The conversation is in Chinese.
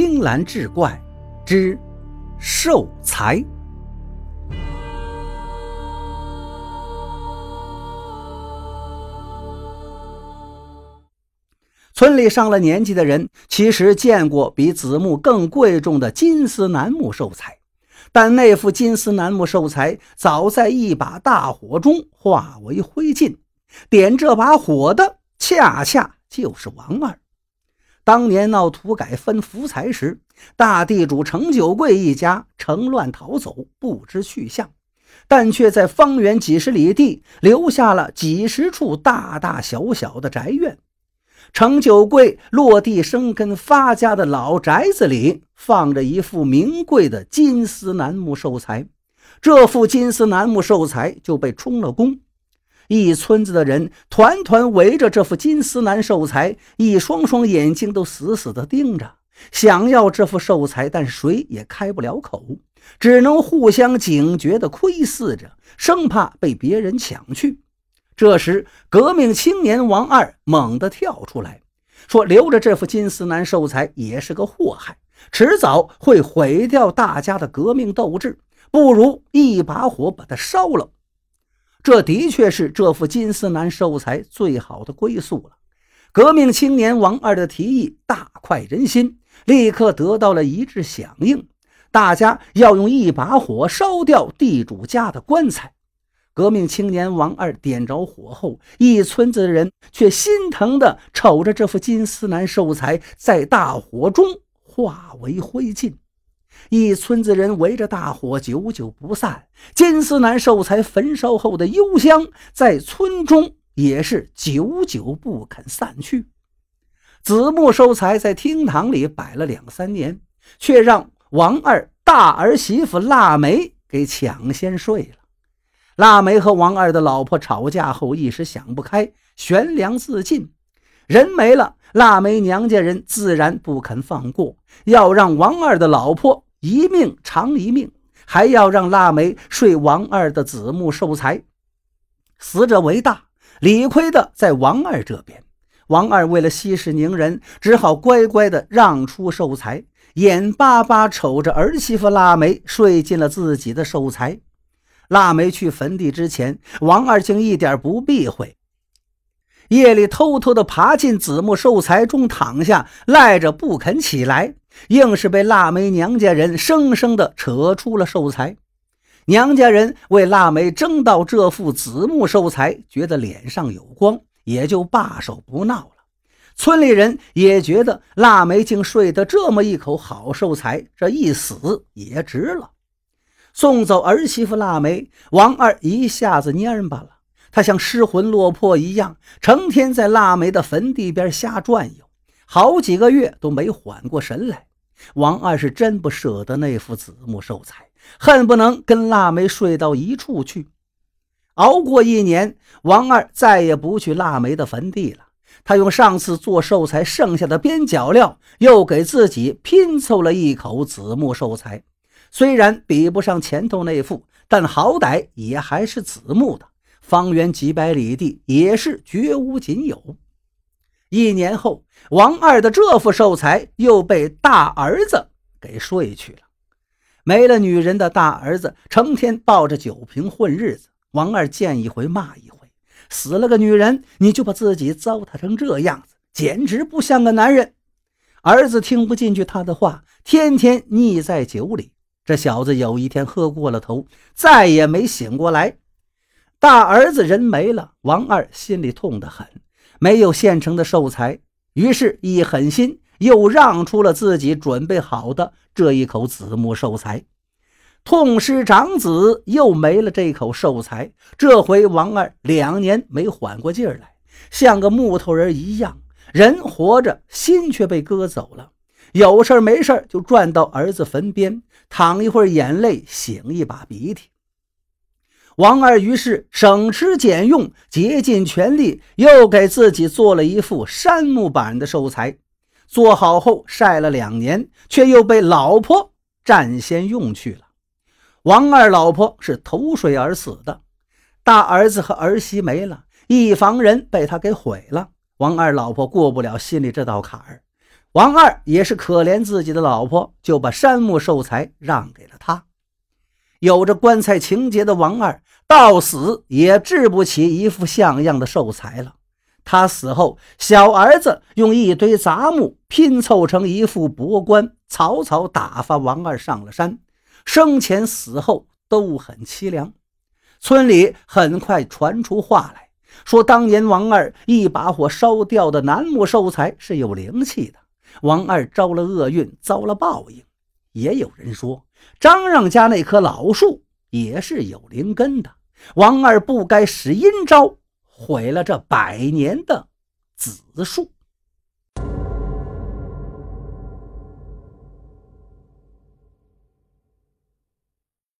青蓝志怪之寿财。村里上了年纪的人，其实见过比子木更贵重的金丝楠木寿材，但那副金丝楠木寿材早在一把大火中化为灰烬。点这把火的，恰恰就是王二。当年闹土改分福财时，大地主程九贵一家乘乱逃走，不知去向，但却在方圆几十里地留下了几十处大大小小的宅院。程九贵落地生根发家的老宅子里，放着一副名贵的金丝楠木寿材。这副金丝楠木寿材就被充了公。一村子的人团团围着这副金丝楠寿材，一双双眼睛都死死地盯着，想要这副寿材，但谁也开不了口，只能互相警觉地窥视着，生怕被别人抢去。这时，革命青年王二猛地跳出来，说：“留着这副金丝楠寿材也是个祸害，迟早会毁掉大家的革命斗志，不如一把火把它烧了。”这的确是这副金丝楠寿材最好的归宿了。革命青年王二的提议大快人心，立刻得到了一致响应，大家要用一把火烧掉地主家的棺材。革命青年王二点着火后，一村子的人却心疼地瞅着这副金丝楠寿材在大火中化为灰烬。一村子人围着大火，久久不散。金丝楠寿材焚烧后的幽香，在村中也是久久不肯散去。子木寿材在厅堂里摆了两三年，却让王二大儿媳妇腊梅给抢先睡了。腊梅和王二的老婆吵架后，一时想不开，悬梁自尽。人没了，腊梅娘家人自然不肯放过，要让王二的老婆一命偿一命，还要让腊梅睡王二的子木寿材。死者为大，理亏的在王二这边。王二为了息事宁人，只好乖乖的让出寿材，眼巴巴瞅着儿媳妇腊梅睡进了自己的寿材。腊梅去坟地之前，王二竟一点不避讳，夜里偷偷的爬进子木寿材中躺下，赖着不肯起来，硬是被腊梅娘家人生生的扯出了寿材。娘家人为腊梅争到这副子木寿材，觉得脸上有光，也就罢手不闹了。村里人也觉得腊梅竟睡得这么一口好寿材，这一死也值了。送走儿媳妇腊梅，王二一下子蔫巴了。他像失魂落魄一样，成天在腊梅的坟地边瞎转悠，好几个月都没缓过神来。王二是真不舍得那副子木寿材，恨不能跟腊梅睡到一处去。熬过一年，王二再也不去腊梅的坟地了。他用上次做寿材剩下的边角料，又给自己拼凑了一口子木寿材。虽然比不上前头那副，但好歹也还是子木的。方圆几百里地也是绝无仅有。一年后，王二的这副寿材又被大儿子给睡去了。没了女人的大儿子，成天抱着酒瓶混日子。王二见一回骂一回，死了个女人，你就把自己糟蹋成这样子，简直不像个男人。儿子听不进去他的话，天天腻在酒里。这小子有一天喝过了头，再也没醒过来。大儿子人没了，王二心里痛得很，没有现成的寿材，于是，一狠心又让出了自己准备好的这一口子木寿材。痛失长子，又没了这口寿材，这回王二两年没缓过劲儿来，像个木头人一样，人活着，心却被割走了。有事没事就转到儿子坟边躺一会儿，眼泪醒一把鼻涕。王二于是省吃俭用，竭尽全力，又给自己做了一副杉木板的寿材。做好后晒了两年，却又被老婆占先用去了。王二老婆是投水而死的，大儿子和儿媳没了，一房人被他给毁了。王二老婆过不了心里这道坎儿。王二也是可怜自己的老婆，就把山木寿材让给了他。有着棺材情节的王二，到死也治不起一副像样的寿材了。他死后，小儿子用一堆杂木拼凑成一副薄棺，草草打发王二上了山。生前死后都很凄凉。村里很快传出话来，说当年王二一把火烧掉的楠木寿材是有灵气的。王二招了厄运，遭了报应。也有人说，张让家那棵老树也是有灵根的。王二不该使阴招，毁了这百年的子树。